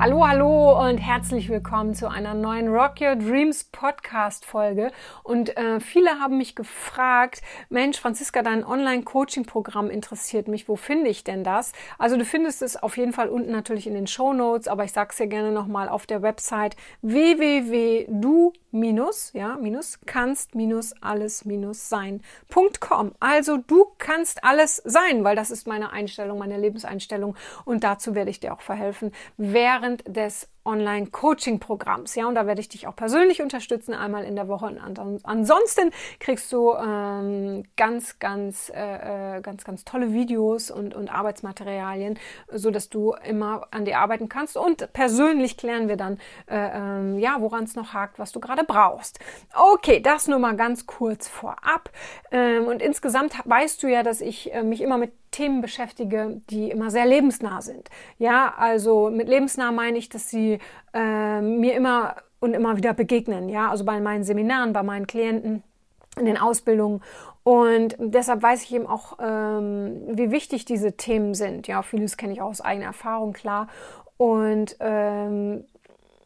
Hallo, hallo und herzlich willkommen zu einer neuen Rock Your Dreams Podcast Folge. Und äh, viele haben mich gefragt, Mensch, Franziska, dein Online-Coaching-Programm interessiert mich. Wo finde ich denn das? Also du findest es auf jeden Fall unten natürlich in den Show Notes, aber ich sag's dir gerne nochmal auf der Website www.du ja, minus, kannst minus alles minus sein.com. Also du kannst alles sein, weil das ist meine Einstellung, meine Lebenseinstellung und dazu werde ich dir auch verhelfen während And this. Online-Coaching-Programms. Ja, und da werde ich dich auch persönlich unterstützen, einmal in der Woche. Und ansonsten kriegst du ähm, ganz, ganz, äh, äh, ganz, ganz tolle Videos und, und Arbeitsmaterialien, so dass du immer an dir arbeiten kannst. Und persönlich klären wir dann, äh, äh, ja, woran es noch hakt, was du gerade brauchst. Okay, das nur mal ganz kurz vorab. Ähm, und insgesamt weißt du ja, dass ich äh, mich immer mit Themen beschäftige, die immer sehr lebensnah sind. Ja, also mit lebensnah meine ich, dass sie äh, mir immer und immer wieder begegnen. Ja, also bei meinen Seminaren, bei meinen Klienten, in den Ausbildungen. Und deshalb weiß ich eben auch, ähm, wie wichtig diese Themen sind. Ja, vieles kenne ich auch aus eigener Erfahrung, klar. Und ähm,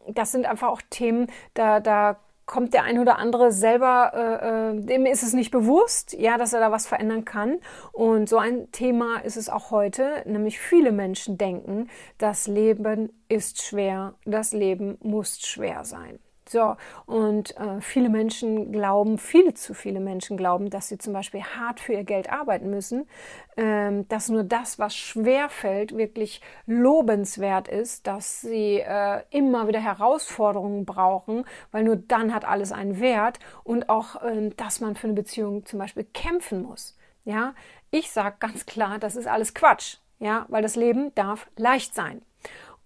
das sind einfach auch Themen, da, da kommt der ein oder andere selber, äh, äh, dem ist es nicht bewusst, ja, dass er da was verändern kann. Und so ein Thema ist es auch heute, nämlich viele Menschen denken, das Leben ist schwer, das Leben muss schwer sein. So, und äh, viele Menschen glauben, viele zu viele Menschen glauben, dass sie zum Beispiel hart für ihr Geld arbeiten müssen, ähm, dass nur das, was schwer fällt, wirklich lobenswert ist, dass sie äh, immer wieder Herausforderungen brauchen, weil nur dann hat alles einen Wert und auch, äh, dass man für eine Beziehung zum Beispiel kämpfen muss. Ja, ich sage ganz klar, das ist alles Quatsch. Ja, weil das Leben darf leicht sein.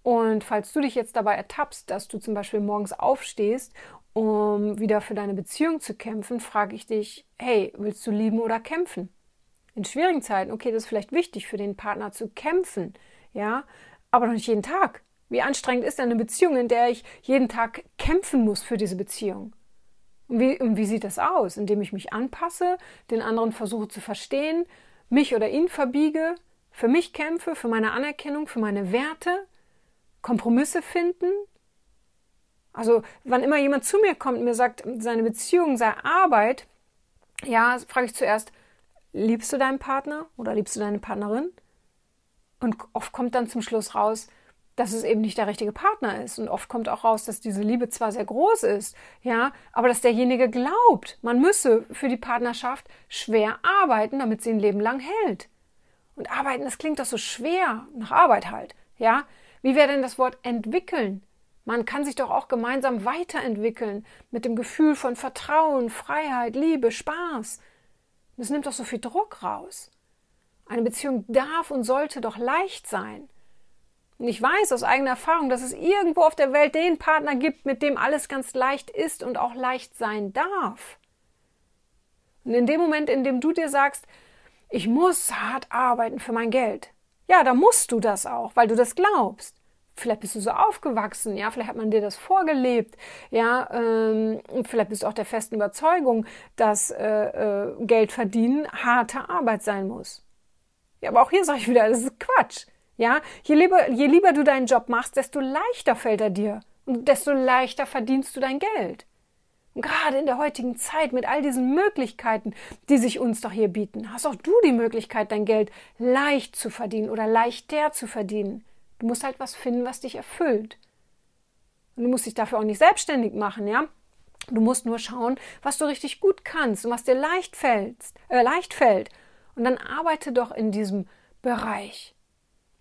Und falls du dich jetzt dabei ertappst, dass du zum Beispiel morgens aufstehst, um wieder für deine Beziehung zu kämpfen, frage ich dich, hey, willst du lieben oder kämpfen? In schwierigen Zeiten, okay, das ist vielleicht wichtig für den Partner zu kämpfen, ja, aber doch nicht jeden Tag. Wie anstrengend ist eine Beziehung, in der ich jeden Tag kämpfen muss für diese Beziehung? Und wie, und wie sieht das aus? Indem ich mich anpasse, den anderen versuche zu verstehen, mich oder ihn verbiege, für mich kämpfe, für meine Anerkennung, für meine Werte? Kompromisse finden. Also, wann immer jemand zu mir kommt und mir sagt, seine Beziehung sei Arbeit, ja, frage ich zuerst, liebst du deinen Partner oder liebst du deine Partnerin? Und oft kommt dann zum Schluss raus, dass es eben nicht der richtige Partner ist. Und oft kommt auch raus, dass diese Liebe zwar sehr groß ist, ja, aber dass derjenige glaubt, man müsse für die Partnerschaft schwer arbeiten, damit sie ein Leben lang hält. Und arbeiten, das klingt doch so schwer, nach Arbeit halt, ja. Wie wäre denn das Wort entwickeln? Man kann sich doch auch gemeinsam weiterentwickeln mit dem Gefühl von Vertrauen, Freiheit, Liebe, Spaß. Das nimmt doch so viel Druck raus. Eine Beziehung darf und sollte doch leicht sein. Und ich weiß aus eigener Erfahrung, dass es irgendwo auf der Welt den Partner gibt, mit dem alles ganz leicht ist und auch leicht sein darf. Und in dem Moment, in dem du dir sagst, ich muss hart arbeiten für mein Geld, ja, da musst du das auch, weil du das glaubst. Vielleicht bist du so aufgewachsen, ja, vielleicht hat man dir das vorgelebt, ja, ähm, vielleicht bist du auch der festen Überzeugung, dass äh, äh, Geld verdienen harte Arbeit sein muss. Ja, aber auch hier sage ich wieder, das ist Quatsch. Ja, je lieber, je lieber du deinen Job machst, desto leichter fällt er dir und desto leichter verdienst du dein Geld. Gerade in der heutigen Zeit mit all diesen Möglichkeiten, die sich uns doch hier bieten, hast auch du die Möglichkeit, dein Geld leicht zu verdienen oder leichter zu verdienen. Du musst halt was finden, was dich erfüllt. Und du musst dich dafür auch nicht selbstständig machen, ja? Du musst nur schauen, was du richtig gut kannst und was dir leicht fällt, äh, leicht fällt. Und dann arbeite doch in diesem Bereich.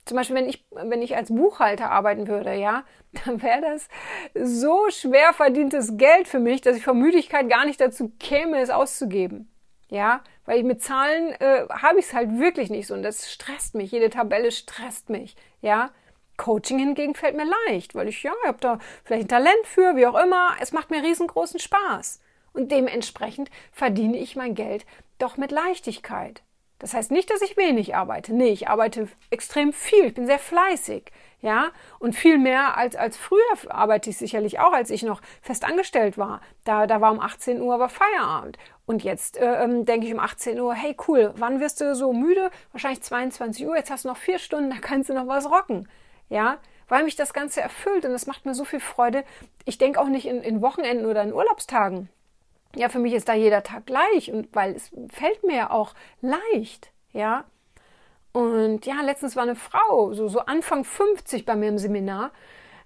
Zum Beispiel, wenn ich, wenn ich als Buchhalter arbeiten würde, ja, dann wäre das so schwer verdientes Geld für mich, dass ich vor Müdigkeit gar nicht dazu käme, es auszugeben. Ja, weil ich mit Zahlen äh, habe ich es halt wirklich nicht so und das stresst mich. Jede Tabelle stresst mich. Ja, Coaching hingegen fällt mir leicht, weil ich ja, ich habe da vielleicht ein Talent für, wie auch immer. Es macht mir riesengroßen Spaß und dementsprechend verdiene ich mein Geld doch mit Leichtigkeit. Das heißt nicht, dass ich wenig arbeite. Nee, ich arbeite extrem viel. Ich bin sehr fleißig. Ja, und viel mehr als, als früher arbeite ich sicherlich auch, als ich noch fest angestellt war. Da, da war um 18 Uhr aber Feierabend. Und jetzt äh, ähm, denke ich um 18 Uhr, hey cool, wann wirst du so müde? Wahrscheinlich 22 Uhr, jetzt hast du noch vier Stunden, da kannst du noch was rocken. Ja, weil mich das Ganze erfüllt und es macht mir so viel Freude. Ich denke auch nicht in, in Wochenenden oder in Urlaubstagen. Ja, für mich ist da jeder Tag gleich und weil es fällt mir ja auch leicht, ja. Und ja, letztens war eine Frau, so, so Anfang 50 bei mir im Seminar.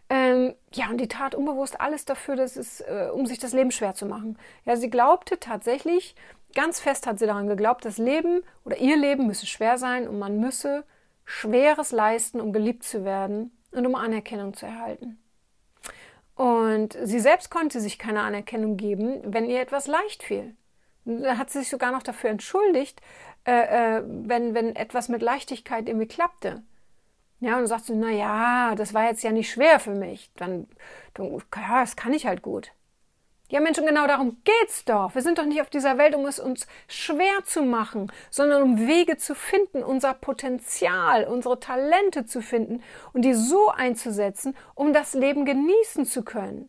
Ähm, ja, und die tat unbewusst alles dafür, dass es, äh, um sich das Leben schwer zu machen. Ja, sie glaubte tatsächlich, ganz fest hat sie daran geglaubt, das Leben oder ihr Leben müsse schwer sein und man müsse Schweres leisten, um geliebt zu werden und um Anerkennung zu erhalten. Und sie selbst konnte sich keine Anerkennung geben, wenn ihr etwas leicht fiel. Da hat sie sich sogar noch dafür entschuldigt, äh, äh, wenn, wenn etwas mit Leichtigkeit irgendwie klappte. Ja, und du sagst du, na ja, das war jetzt ja nicht schwer für mich. Dann, dann, ja, das kann ich halt gut. Ja, Menschen, genau darum geht's doch. Wir sind doch nicht auf dieser Welt, um es uns schwer zu machen, sondern um Wege zu finden, unser Potenzial, unsere Talente zu finden und die so einzusetzen, um das Leben genießen zu können.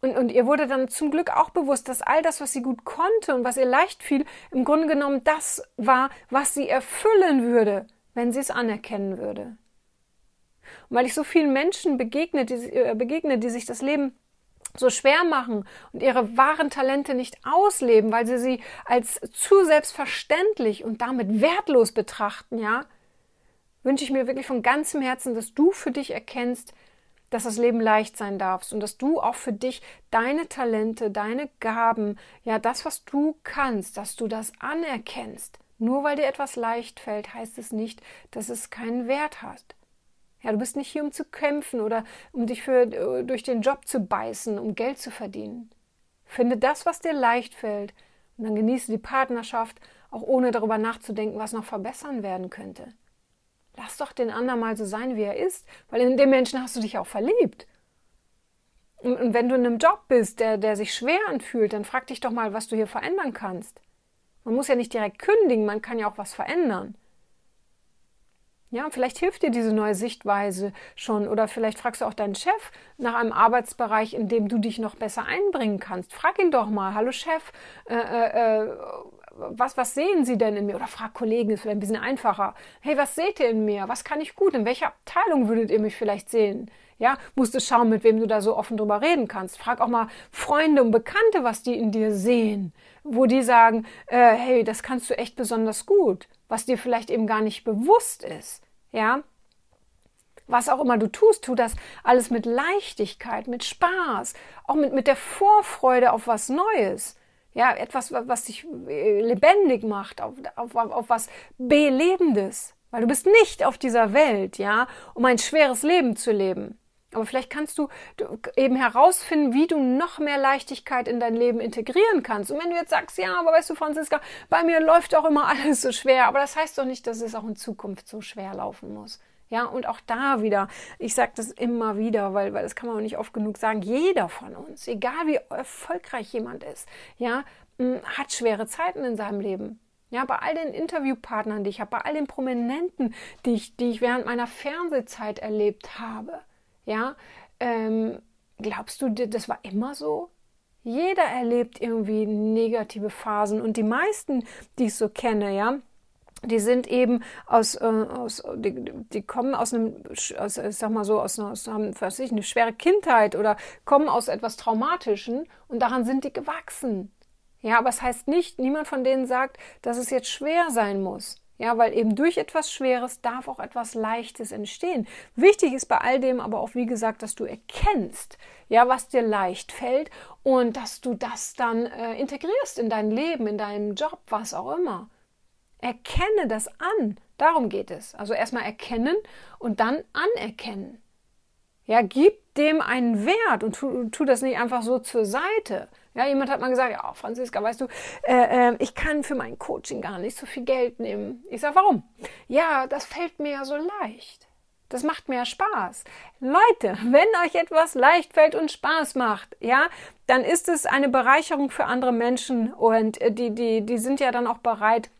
Und, und ihr wurde dann zum Glück auch bewusst, dass all das, was sie gut konnte und was ihr leicht fiel, im Grunde genommen das war, was sie erfüllen würde, wenn sie es anerkennen würde. Und weil ich so vielen Menschen begegne, die, äh, begegne, die sich das Leben so schwer machen und ihre wahren Talente nicht ausleben, weil sie sie als zu selbstverständlich und damit wertlos betrachten, ja, wünsche ich mir wirklich von ganzem Herzen, dass du für dich erkennst, dass das Leben leicht sein darfst und dass du auch für dich deine Talente, deine Gaben, ja, das, was du kannst, dass du das anerkennst. Nur weil dir etwas leicht fällt, heißt es nicht, dass es keinen Wert hat. Ja, du bist nicht hier, um zu kämpfen oder um dich für, äh, durch den Job zu beißen, um Geld zu verdienen. Finde das, was dir leicht fällt, und dann genieße die Partnerschaft, auch ohne darüber nachzudenken, was noch verbessern werden könnte. Lass doch den anderen mal so sein, wie er ist, weil in dem Menschen hast du dich auch verliebt. Und, wenn du in einem Job bist, der, der sich schwer anfühlt, dann frag dich doch mal, was du hier verändern kannst. Man muss ja nicht direkt kündigen, man kann ja auch was verändern. Ja, vielleicht hilft dir diese neue Sichtweise schon oder vielleicht fragst du auch deinen Chef nach einem Arbeitsbereich, in dem du dich noch besser einbringen kannst. Frag ihn doch mal, hallo Chef, äh, äh, äh was, was sehen Sie denn in mir? Oder frag Kollegen, ist vielleicht ein bisschen einfacher. Hey, was seht ihr in mir? Was kann ich gut? In welcher Abteilung würdet ihr mich vielleicht sehen? Ja, musst du schauen, mit wem du da so offen drüber reden kannst. Frag auch mal Freunde und Bekannte, was die in dir sehen. Wo die sagen, äh, hey, das kannst du echt besonders gut. Was dir vielleicht eben gar nicht bewusst ist. Ja, was auch immer du tust, tu das alles mit Leichtigkeit, mit Spaß, auch mit, mit der Vorfreude auf was Neues ja, etwas, was dich äh, lebendig macht, auf, auf, auf was Belebendes. Weil du bist nicht auf dieser Welt, ja, um ein schweres Leben zu leben. Aber vielleicht kannst du eben herausfinden, wie du noch mehr Leichtigkeit in dein Leben integrieren kannst. Und wenn du jetzt sagst, ja, aber weißt du, Franziska, bei mir läuft auch immer alles so schwer, aber das heißt doch nicht, dass es auch in Zukunft so schwer laufen muss. Ja, und auch da wieder, ich sage das immer wieder, weil, weil das kann man auch nicht oft genug sagen, jeder von uns, egal wie erfolgreich jemand ist, ja, hat schwere Zeiten in seinem Leben. Ja, bei all den Interviewpartnern, die ich habe, bei all den Prominenten, die ich, die ich während meiner Fernsehzeit erlebt habe, ja, ähm, glaubst du, das war immer so? Jeder erlebt irgendwie negative Phasen und die meisten, die ich so kenne, ja, die sind eben aus, äh, aus die, die, kommen aus einem, aus, ich sag mal so, aus einer, aus, haben, was ich, eine schwere Kindheit oder kommen aus etwas Traumatischen und daran sind die gewachsen. Ja, aber es heißt nicht, niemand von denen sagt, dass es jetzt schwer sein muss. Ja, weil eben durch etwas Schweres darf auch etwas Leichtes entstehen. Wichtig ist bei all dem aber auch, wie gesagt, dass du erkennst, ja, was dir leicht fällt und dass du das dann äh, integrierst in dein Leben, in deinen Job, was auch immer. Erkenne das an. Darum geht es. Also erstmal erkennen und dann anerkennen. Ja, gib dem einen Wert und tu, tu das nicht einfach so zur Seite. Ja, jemand hat mal gesagt, ja, Franziska, weißt du, äh, äh, ich kann für mein Coaching gar nicht so viel Geld nehmen. Ich sage, warum? Ja, das fällt mir ja so leicht. Das macht mehr Spaß. Leute, wenn euch etwas leicht fällt und Spaß macht, ja, dann ist es eine Bereicherung für andere Menschen und äh, die, die, die sind ja dann auch bereit,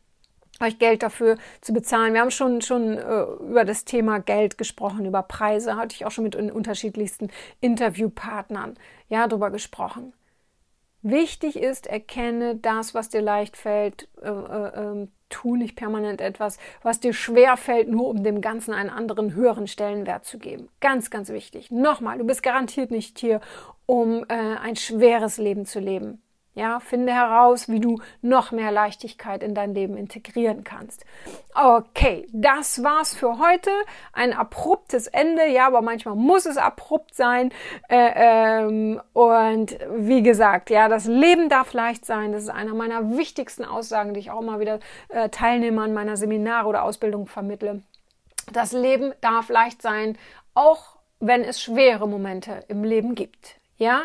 euch Geld dafür zu bezahlen. Wir haben schon, schon äh, über das Thema Geld gesprochen, über Preise, hatte ich auch schon mit unterschiedlichsten Interviewpartnern, ja, drüber gesprochen. Wichtig ist, erkenne das, was dir leicht fällt, äh, äh, äh, tu nicht permanent etwas, was dir schwer fällt, nur um dem Ganzen einen anderen höheren Stellenwert zu geben. Ganz, ganz wichtig. Nochmal, du bist garantiert nicht hier, um äh, ein schweres Leben zu leben. Ja, finde heraus, wie du noch mehr Leichtigkeit in dein Leben integrieren kannst. Okay, das war's für heute. Ein abruptes Ende, ja, aber manchmal muss es abrupt sein. Äh, ähm, und wie gesagt, ja, das Leben darf leicht sein. Das ist einer meiner wichtigsten Aussagen, die ich auch immer wieder äh, Teilnehmern meiner Seminare oder Ausbildung vermittle. Das Leben darf leicht sein, auch wenn es schwere Momente im Leben gibt. Ja,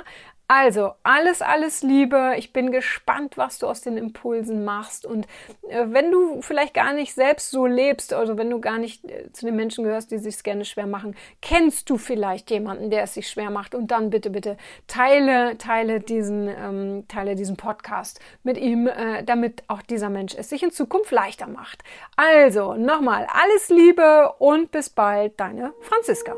also, alles, alles Liebe. Ich bin gespannt, was du aus den Impulsen machst. Und äh, wenn du vielleicht gar nicht selbst so lebst, also wenn du gar nicht äh, zu den Menschen gehörst, die sich gerne schwer machen, kennst du vielleicht jemanden, der es sich schwer macht. Und dann bitte, bitte teile, teile diesen, ähm, teile diesen Podcast mit ihm, äh, damit auch dieser Mensch es sich in Zukunft leichter macht. Also, nochmal, alles Liebe und bis bald, deine Franziska.